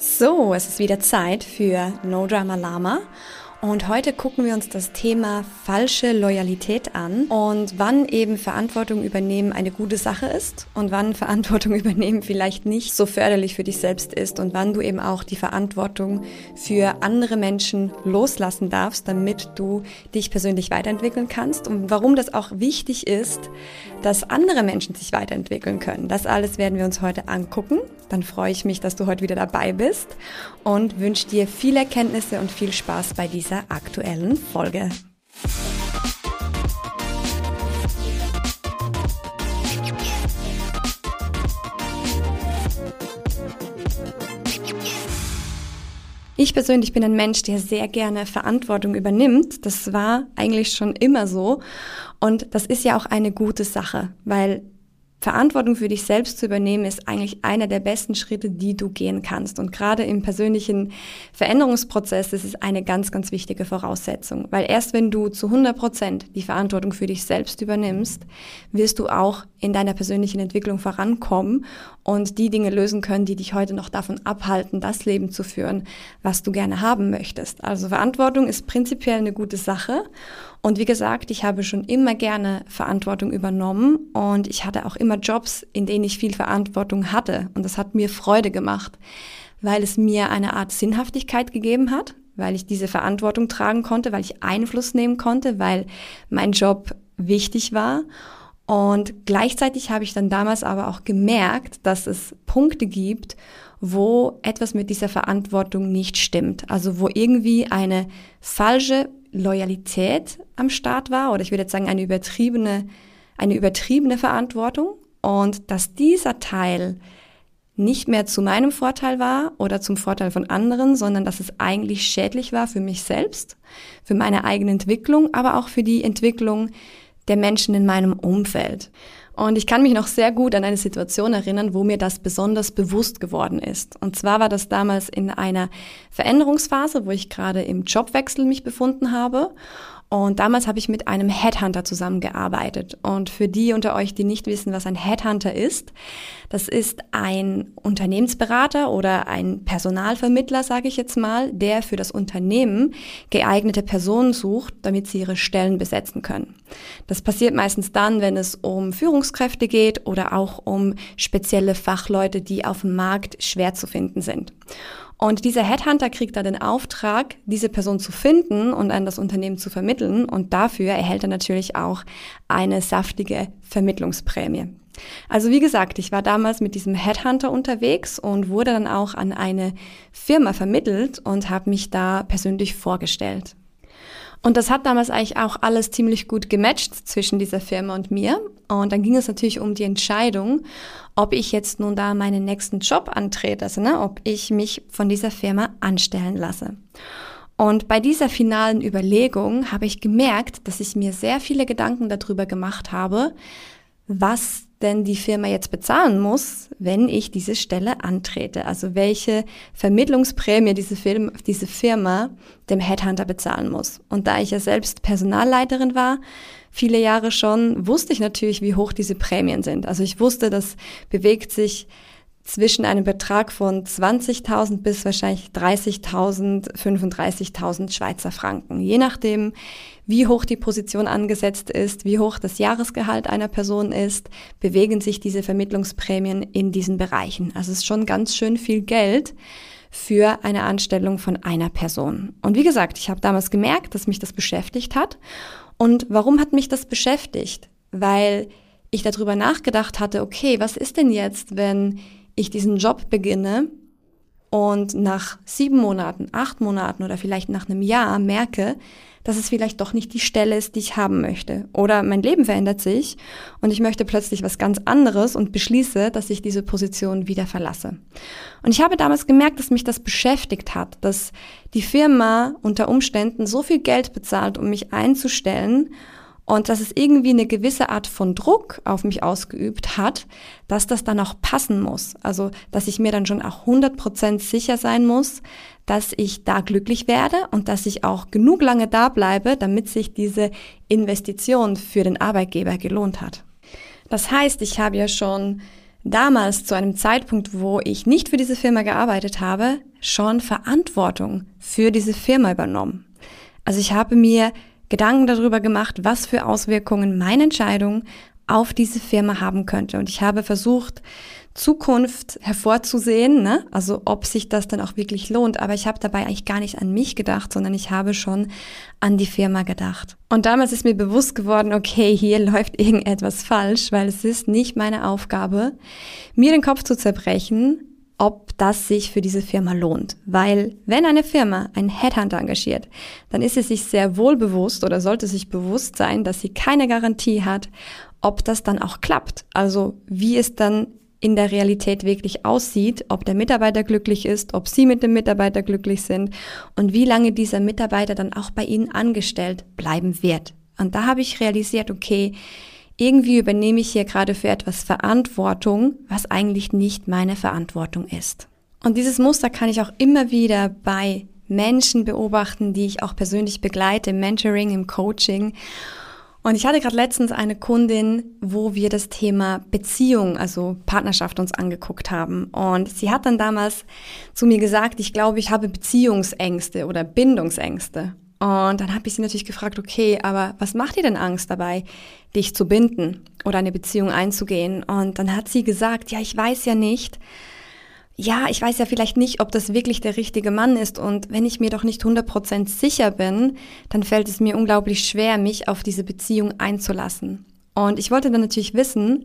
So, es ist wieder Zeit für No Drama Lama. Und heute gucken wir uns das Thema falsche Loyalität an und wann eben Verantwortung übernehmen eine gute Sache ist und wann Verantwortung übernehmen vielleicht nicht so förderlich für dich selbst ist und wann du eben auch die Verantwortung für andere Menschen loslassen darfst, damit du dich persönlich weiterentwickeln kannst und warum das auch wichtig ist, dass andere Menschen sich weiterentwickeln können. Das alles werden wir uns heute angucken. Dann freue ich mich, dass du heute wieder dabei bist und wünsche dir viel Erkenntnisse und viel Spaß bei dieser dieser aktuellen Folge. Ich persönlich bin ein Mensch, der sehr gerne Verantwortung übernimmt. Das war eigentlich schon immer so. Und das ist ja auch eine gute Sache, weil Verantwortung für dich selbst zu übernehmen, ist eigentlich einer der besten Schritte, die du gehen kannst. Und gerade im persönlichen Veränderungsprozess ist es eine ganz, ganz wichtige Voraussetzung. Weil erst wenn du zu 100 Prozent die Verantwortung für dich selbst übernimmst, wirst du auch in deiner persönlichen Entwicklung vorankommen und die Dinge lösen können, die dich heute noch davon abhalten, das Leben zu führen, was du gerne haben möchtest. Also Verantwortung ist prinzipiell eine gute Sache. Und wie gesagt, ich habe schon immer gerne Verantwortung übernommen und ich hatte auch immer Jobs, in denen ich viel Verantwortung hatte. Und das hat mir Freude gemacht, weil es mir eine Art Sinnhaftigkeit gegeben hat, weil ich diese Verantwortung tragen konnte, weil ich Einfluss nehmen konnte, weil mein Job wichtig war. Und gleichzeitig habe ich dann damals aber auch gemerkt, dass es Punkte gibt, wo etwas mit dieser Verantwortung nicht stimmt. Also wo irgendwie eine falsche Loyalität am Start war oder ich würde jetzt sagen eine übertriebene, eine übertriebene Verantwortung und dass dieser Teil nicht mehr zu meinem Vorteil war oder zum Vorteil von anderen, sondern dass es eigentlich schädlich war für mich selbst, für meine eigene Entwicklung, aber auch für die Entwicklung der Menschen in meinem Umfeld. Und ich kann mich noch sehr gut an eine Situation erinnern, wo mir das besonders bewusst geworden ist. Und zwar war das damals in einer Veränderungsphase, wo ich gerade im Jobwechsel mich befunden habe. Und damals habe ich mit einem Headhunter zusammengearbeitet. Und für die unter euch, die nicht wissen, was ein Headhunter ist, das ist ein Unternehmensberater oder ein Personalvermittler, sage ich jetzt mal, der für das Unternehmen geeignete Personen sucht, damit sie ihre Stellen besetzen können. Das passiert meistens dann, wenn es um Führungskräfte geht oder auch um spezielle Fachleute, die auf dem Markt schwer zu finden sind. Und dieser Headhunter kriegt da den Auftrag, diese Person zu finden und an das Unternehmen zu vermitteln. Und dafür erhält er natürlich auch eine saftige Vermittlungsprämie. Also wie gesagt, ich war damals mit diesem Headhunter unterwegs und wurde dann auch an eine Firma vermittelt und habe mich da persönlich vorgestellt. Und das hat damals eigentlich auch alles ziemlich gut gematcht zwischen dieser Firma und mir. Und dann ging es natürlich um die Entscheidung, ob ich jetzt nun da meinen nächsten Job antrete, also ne, ob ich mich von dieser Firma anstellen lasse. Und bei dieser finalen Überlegung habe ich gemerkt, dass ich mir sehr viele Gedanken darüber gemacht habe, was denn die Firma jetzt bezahlen muss, wenn ich diese Stelle antrete. Also welche Vermittlungsprämie diese, Firma, diese Firma dem Headhunter bezahlen muss. Und da ich ja selbst Personalleiterin war, viele Jahre schon, wusste ich natürlich, wie hoch diese Prämien sind. Also ich wusste, das bewegt sich zwischen einem Betrag von 20.000 bis wahrscheinlich 30.000, 35.000 Schweizer Franken. Je nachdem, wie hoch die Position angesetzt ist, wie hoch das Jahresgehalt einer Person ist, bewegen sich diese Vermittlungsprämien in diesen Bereichen. Also es ist schon ganz schön viel Geld für eine Anstellung von einer Person. Und wie gesagt, ich habe damals gemerkt, dass mich das beschäftigt hat. Und warum hat mich das beschäftigt? Weil ich darüber nachgedacht hatte, okay, was ist denn jetzt, wenn ich diesen Job beginne und nach sieben Monaten, acht Monaten oder vielleicht nach einem Jahr merke, dass es vielleicht doch nicht die Stelle ist, die ich haben möchte. Oder mein Leben verändert sich und ich möchte plötzlich was ganz anderes und beschließe, dass ich diese Position wieder verlasse. Und ich habe damals gemerkt, dass mich das beschäftigt hat, dass die Firma unter Umständen so viel Geld bezahlt, um mich einzustellen und dass es irgendwie eine gewisse Art von Druck auf mich ausgeübt hat, dass das dann auch passen muss. Also, dass ich mir dann schon auch 100% sicher sein muss, dass ich da glücklich werde und dass ich auch genug lange da bleibe, damit sich diese Investition für den Arbeitgeber gelohnt hat. Das heißt, ich habe ja schon damals zu einem Zeitpunkt, wo ich nicht für diese Firma gearbeitet habe, schon Verantwortung für diese Firma übernommen. Also ich habe mir Gedanken darüber gemacht, was für Auswirkungen meine Entscheidung auf diese Firma haben könnte. Und ich habe versucht, Zukunft hervorzusehen, ne? also ob sich das dann auch wirklich lohnt. Aber ich habe dabei eigentlich gar nicht an mich gedacht, sondern ich habe schon an die Firma gedacht. Und damals ist mir bewusst geworden, okay, hier läuft irgendetwas falsch, weil es ist nicht meine Aufgabe, mir den Kopf zu zerbrechen, ob das sich für diese Firma lohnt. Weil wenn eine Firma einen Headhunter engagiert, dann ist es sich sehr wohl bewusst oder sollte sich bewusst sein, dass sie keine Garantie hat, ob das dann auch klappt. Also wie es dann in der Realität wirklich aussieht, ob der Mitarbeiter glücklich ist, ob Sie mit dem Mitarbeiter glücklich sind und wie lange dieser Mitarbeiter dann auch bei Ihnen angestellt bleiben wird. Und da habe ich realisiert, okay, irgendwie übernehme ich hier gerade für etwas Verantwortung, was eigentlich nicht meine Verantwortung ist. Und dieses Muster kann ich auch immer wieder bei Menschen beobachten, die ich auch persönlich begleite, im Mentoring, im Coaching. Und ich hatte gerade letztens eine Kundin, wo wir das Thema Beziehung, also Partnerschaft uns angeguckt haben. Und sie hat dann damals zu mir gesagt, ich glaube, ich habe Beziehungsängste oder Bindungsängste. Und dann habe ich sie natürlich gefragt, okay, aber was macht dir denn Angst dabei, dich zu binden oder eine Beziehung einzugehen? Und dann hat sie gesagt, ja, ich weiß ja nicht, ja, ich weiß ja vielleicht nicht, ob das wirklich der richtige Mann ist. Und wenn ich mir doch nicht 100% sicher bin, dann fällt es mir unglaublich schwer, mich auf diese Beziehung einzulassen. Und ich wollte dann natürlich wissen,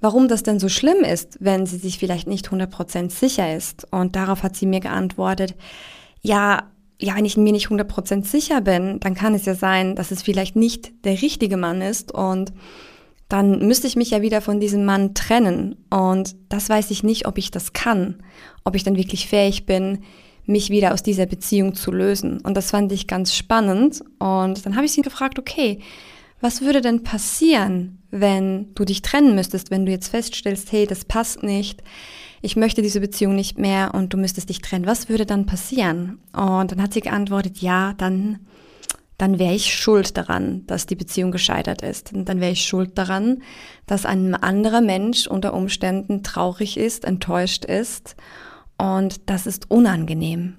warum das denn so schlimm ist, wenn sie sich vielleicht nicht 100% sicher ist. Und darauf hat sie mir geantwortet, ja, ja, wenn ich mir nicht 100% sicher bin, dann kann es ja sein, dass es vielleicht nicht der richtige Mann ist und dann müsste ich mich ja wieder von diesem Mann trennen. Und das weiß ich nicht, ob ich das kann, ob ich dann wirklich fähig bin, mich wieder aus dieser Beziehung zu lösen. Und das fand ich ganz spannend. Und dann habe ich sie gefragt, okay, was würde denn passieren, wenn du dich trennen müsstest, wenn du jetzt feststellst, hey, das passt nicht, ich möchte diese Beziehung nicht mehr und du müsstest dich trennen. Was würde dann passieren? Und dann hat sie geantwortet, ja, dann dann wäre ich schuld daran, dass die Beziehung gescheitert ist. Und dann wäre ich schuld daran, dass ein anderer Mensch unter Umständen traurig ist, enttäuscht ist. Und das ist unangenehm.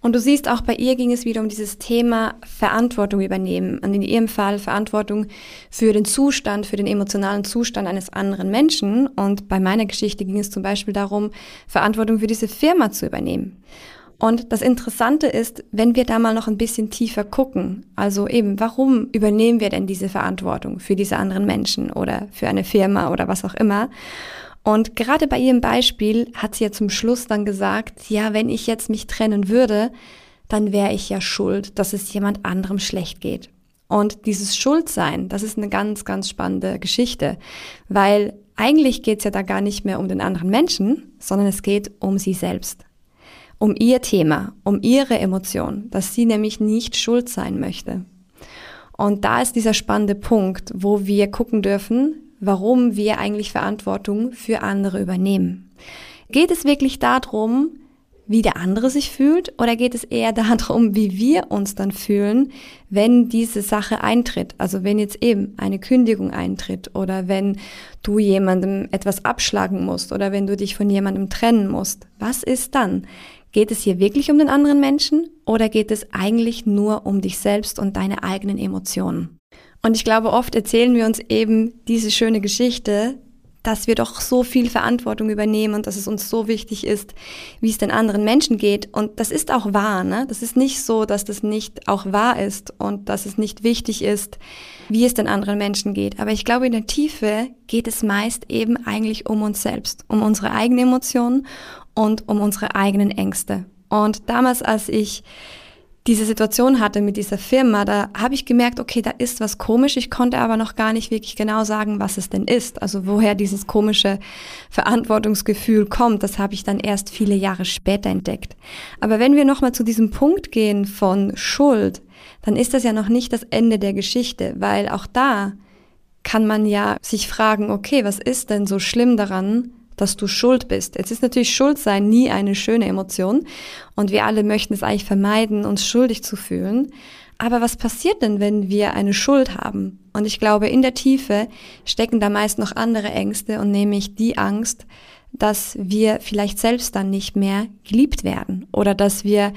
Und du siehst, auch bei ihr ging es wieder um dieses Thema Verantwortung übernehmen. Und in ihrem Fall Verantwortung für den Zustand, für den emotionalen Zustand eines anderen Menschen. Und bei meiner Geschichte ging es zum Beispiel darum, Verantwortung für diese Firma zu übernehmen. Und das Interessante ist, wenn wir da mal noch ein bisschen tiefer gucken, also eben, warum übernehmen wir denn diese Verantwortung für diese anderen Menschen oder für eine Firma oder was auch immer? Und gerade bei ihrem Beispiel hat sie ja zum Schluss dann gesagt, ja, wenn ich jetzt mich trennen würde, dann wäre ich ja schuld, dass es jemand anderem schlecht geht. Und dieses Schuldsein, das ist eine ganz, ganz spannende Geschichte, weil eigentlich geht es ja da gar nicht mehr um den anderen Menschen, sondern es geht um sie selbst um ihr Thema, um ihre Emotion, dass sie nämlich nicht schuld sein möchte. Und da ist dieser spannende Punkt, wo wir gucken dürfen, warum wir eigentlich Verantwortung für andere übernehmen. Geht es wirklich darum, wie der andere sich fühlt oder geht es eher darum, wie wir uns dann fühlen, wenn diese Sache eintritt? Also wenn jetzt eben eine Kündigung eintritt oder wenn du jemandem etwas abschlagen musst oder wenn du dich von jemandem trennen musst. Was ist dann? Geht es hier wirklich um den anderen Menschen oder geht es eigentlich nur um dich selbst und deine eigenen Emotionen? Und ich glaube, oft erzählen wir uns eben diese schöne Geschichte, dass wir doch so viel Verantwortung übernehmen und dass es uns so wichtig ist, wie es den anderen Menschen geht. Und das ist auch wahr, ne? Das ist nicht so, dass das nicht auch wahr ist und dass es nicht wichtig ist, wie es den anderen Menschen geht. Aber ich glaube, in der Tiefe geht es meist eben eigentlich um uns selbst, um unsere eigenen Emotionen und um unsere eigenen Ängste. Und damals, als ich diese Situation hatte mit dieser Firma, da habe ich gemerkt, okay, da ist was komisch. Ich konnte aber noch gar nicht wirklich genau sagen, was es denn ist. Also woher dieses komische Verantwortungsgefühl kommt, das habe ich dann erst viele Jahre später entdeckt. Aber wenn wir nochmal zu diesem Punkt gehen von Schuld, dann ist das ja noch nicht das Ende der Geschichte, weil auch da kann man ja sich fragen, okay, was ist denn so schlimm daran, dass du schuld bist. Jetzt ist natürlich Schuld sein nie eine schöne Emotion und wir alle möchten es eigentlich vermeiden, uns schuldig zu fühlen. Aber was passiert denn, wenn wir eine Schuld haben? Und ich glaube, in der Tiefe stecken da meist noch andere Ängste und nämlich die Angst, dass wir vielleicht selbst dann nicht mehr geliebt werden oder dass wir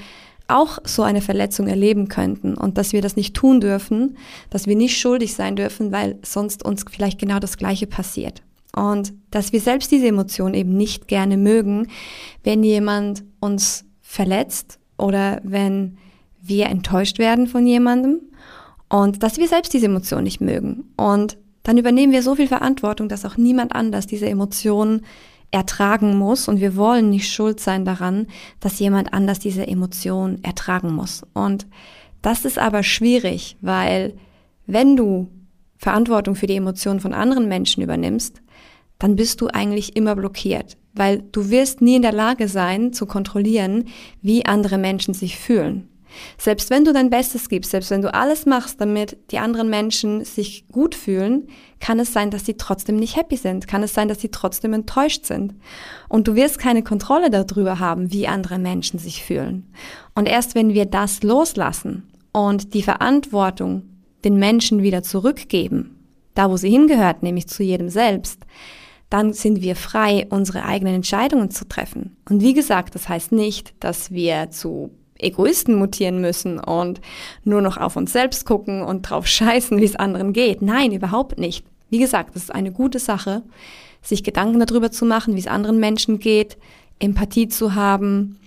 auch so eine Verletzung erleben könnten und dass wir das nicht tun dürfen, dass wir nicht schuldig sein dürfen, weil sonst uns vielleicht genau das Gleiche passiert. Und dass wir selbst diese Emotion eben nicht gerne mögen, wenn jemand uns verletzt oder wenn wir enttäuscht werden von jemandem und dass wir selbst diese Emotion nicht mögen. Und dann übernehmen wir so viel Verantwortung, dass auch niemand anders diese Emotionen ertragen muss und wir wollen nicht schuld sein daran, dass jemand anders diese Emotion ertragen muss. Und das ist aber schwierig, weil wenn du Verantwortung für die Emotionen von anderen Menschen übernimmst, dann bist du eigentlich immer blockiert, weil du wirst nie in der Lage sein zu kontrollieren, wie andere Menschen sich fühlen. Selbst wenn du dein Bestes gibst, selbst wenn du alles machst, damit die anderen Menschen sich gut fühlen, kann es sein, dass sie trotzdem nicht happy sind, kann es sein, dass sie trotzdem enttäuscht sind. Und du wirst keine Kontrolle darüber haben, wie andere Menschen sich fühlen. Und erst wenn wir das loslassen und die Verantwortung den Menschen wieder zurückgeben, da wo sie hingehört, nämlich zu jedem selbst, dann sind wir frei, unsere eigenen Entscheidungen zu treffen. Und wie gesagt, das heißt nicht, dass wir zu Egoisten mutieren müssen und nur noch auf uns selbst gucken und drauf scheißen, wie es anderen geht. Nein, überhaupt nicht. Wie gesagt, das ist eine gute Sache, sich Gedanken darüber zu machen, wie es anderen Menschen geht, Empathie zu haben,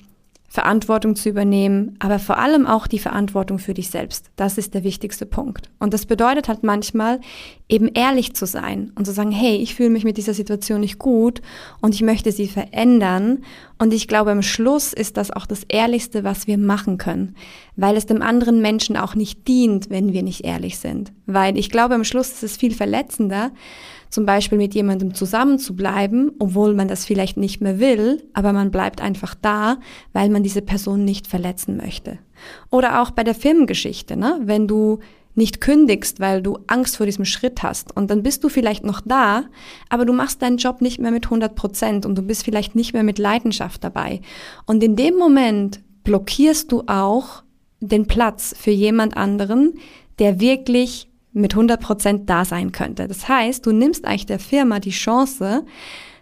Verantwortung zu übernehmen, aber vor allem auch die Verantwortung für dich selbst. Das ist der wichtigste Punkt. Und das bedeutet halt manchmal eben ehrlich zu sein und zu sagen, hey, ich fühle mich mit dieser Situation nicht gut und ich möchte sie verändern. Und ich glaube, am Schluss ist das auch das Ehrlichste, was wir machen können, weil es dem anderen Menschen auch nicht dient, wenn wir nicht ehrlich sind. Weil ich glaube, am Schluss ist es viel verletzender, zum Beispiel mit jemandem zusammen zu bleiben, obwohl man das vielleicht nicht mehr will, aber man bleibt einfach da, weil man diese Person nicht verletzen möchte. Oder auch bei der Firmengeschichte, ne? wenn du nicht kündigst, weil du Angst vor diesem Schritt hast. Und dann bist du vielleicht noch da, aber du machst deinen Job nicht mehr mit 100 Prozent und du bist vielleicht nicht mehr mit Leidenschaft dabei. Und in dem Moment blockierst du auch den Platz für jemand anderen, der wirklich mit 100% da sein könnte. Das heißt, du nimmst eigentlich der Firma die Chance,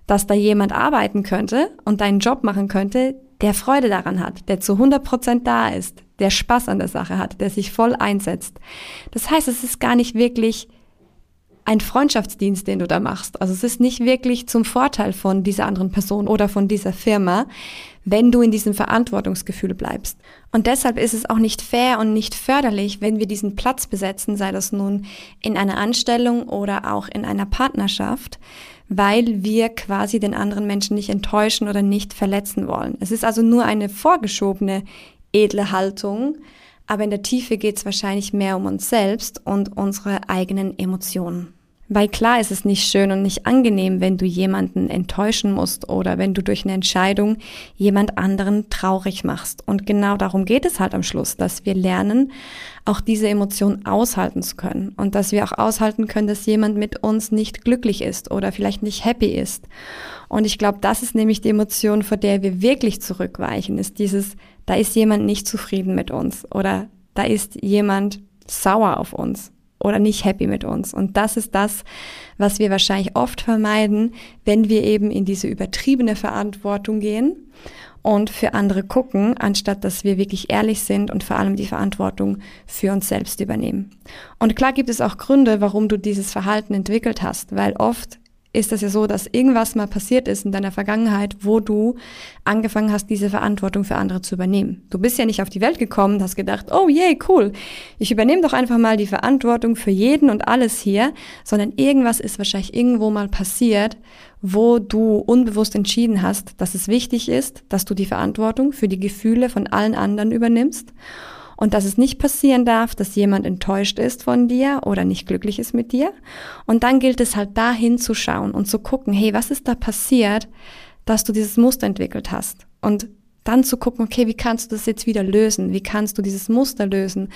dass da jemand arbeiten könnte und deinen Job machen könnte, der Freude daran hat, der zu 100% da ist, der Spaß an der Sache hat, der sich voll einsetzt. Das heißt, es ist gar nicht wirklich ein Freundschaftsdienst, den du da machst. Also es ist nicht wirklich zum Vorteil von dieser anderen Person oder von dieser Firma, wenn du in diesem Verantwortungsgefühl bleibst. Und deshalb ist es auch nicht fair und nicht förderlich, wenn wir diesen Platz besetzen, sei das nun in einer Anstellung oder auch in einer Partnerschaft, weil wir quasi den anderen Menschen nicht enttäuschen oder nicht verletzen wollen. Es ist also nur eine vorgeschobene edle Haltung, aber in der Tiefe geht es wahrscheinlich mehr um uns selbst und unsere eigenen Emotionen. Weil klar ist es nicht schön und nicht angenehm, wenn du jemanden enttäuschen musst oder wenn du durch eine Entscheidung jemand anderen traurig machst. Und genau darum geht es halt am Schluss, dass wir lernen, auch diese Emotion aushalten zu können und dass wir auch aushalten können, dass jemand mit uns nicht glücklich ist oder vielleicht nicht happy ist. Und ich glaube, das ist nämlich die Emotion, vor der wir wirklich zurückweichen, ist dieses, da ist jemand nicht zufrieden mit uns oder da ist jemand sauer auf uns oder nicht happy mit uns. Und das ist das, was wir wahrscheinlich oft vermeiden, wenn wir eben in diese übertriebene Verantwortung gehen und für andere gucken, anstatt dass wir wirklich ehrlich sind und vor allem die Verantwortung für uns selbst übernehmen. Und klar gibt es auch Gründe, warum du dieses Verhalten entwickelt hast, weil oft ist das ja so, dass irgendwas mal passiert ist in deiner Vergangenheit, wo du angefangen hast, diese Verantwortung für andere zu übernehmen. Du bist ja nicht auf die Welt gekommen, hast gedacht, oh yay, cool, ich übernehme doch einfach mal die Verantwortung für jeden und alles hier, sondern irgendwas ist wahrscheinlich irgendwo mal passiert, wo du unbewusst entschieden hast, dass es wichtig ist, dass du die Verantwortung für die Gefühle von allen anderen übernimmst und dass es nicht passieren darf, dass jemand enttäuscht ist von dir oder nicht glücklich ist mit dir. Und dann gilt es halt da hinzuschauen und zu gucken, hey, was ist da passiert, dass du dieses Muster entwickelt hast? Und dann zu gucken, okay, wie kannst du das jetzt wieder lösen? Wie kannst du dieses Muster lösen?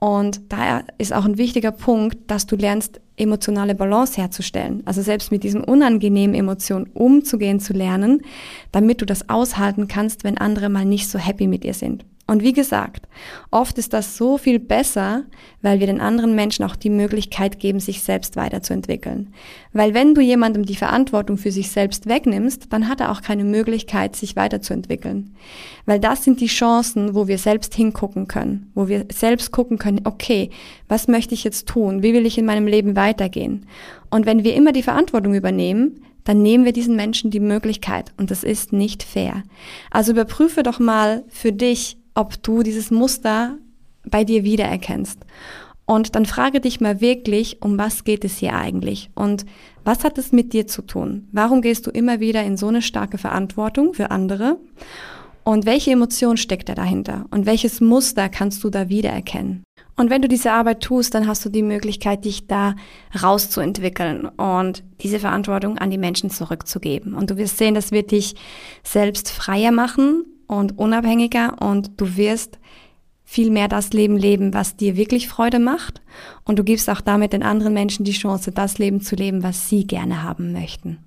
Und da ist auch ein wichtiger Punkt, dass du lernst, emotionale Balance herzustellen. Also selbst mit diesen unangenehmen Emotionen umzugehen zu lernen, damit du das aushalten kannst, wenn andere mal nicht so happy mit dir sind. Und wie gesagt, oft ist das so viel besser, weil wir den anderen Menschen auch die Möglichkeit geben, sich selbst weiterzuentwickeln. Weil wenn du jemandem die Verantwortung für sich selbst wegnimmst, dann hat er auch keine Möglichkeit, sich weiterzuentwickeln. Weil das sind die Chancen, wo wir selbst hingucken können, wo wir selbst gucken können, okay, was möchte ich jetzt tun? Wie will ich in meinem Leben weitergehen? Und wenn wir immer die Verantwortung übernehmen, dann nehmen wir diesen Menschen die Möglichkeit und das ist nicht fair. Also überprüfe doch mal für dich, ob du dieses Muster bei dir wiedererkennst. Und dann frage dich mal wirklich, um was geht es hier eigentlich? Und was hat es mit dir zu tun? Warum gehst du immer wieder in so eine starke Verantwortung für andere? Und welche Emotion steckt da dahinter? Und welches Muster kannst du da wiedererkennen? Und wenn du diese Arbeit tust, dann hast du die Möglichkeit, dich da rauszuentwickeln und diese Verantwortung an die Menschen zurückzugeben. Und du wirst sehen, das wird dich selbst freier machen und unabhängiger und du wirst viel mehr das Leben leben, was dir wirklich Freude macht. Und du gibst auch damit den anderen Menschen die Chance, das Leben zu leben, was sie gerne haben möchten.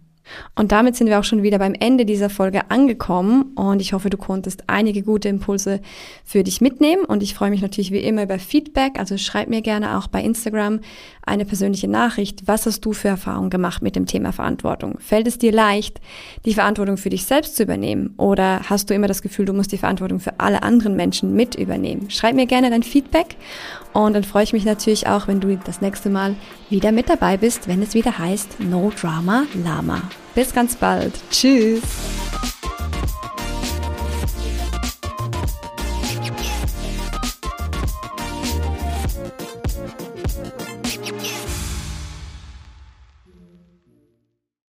Und damit sind wir auch schon wieder beim Ende dieser Folge angekommen und ich hoffe, du konntest einige gute Impulse für dich mitnehmen und ich freue mich natürlich wie immer über Feedback, also schreib mir gerne auch bei Instagram eine persönliche Nachricht. Was hast du für Erfahrungen gemacht mit dem Thema Verantwortung? Fällt es dir leicht, die Verantwortung für dich selbst zu übernehmen oder hast du immer das Gefühl, du musst die Verantwortung für alle anderen Menschen mit übernehmen? Schreib mir gerne dein Feedback und dann freue ich mich natürlich auch, wenn du das nächste Mal wieder mit dabei bist, wenn es wieder heißt No Drama Lama. Bis ganz bald. Tschüss.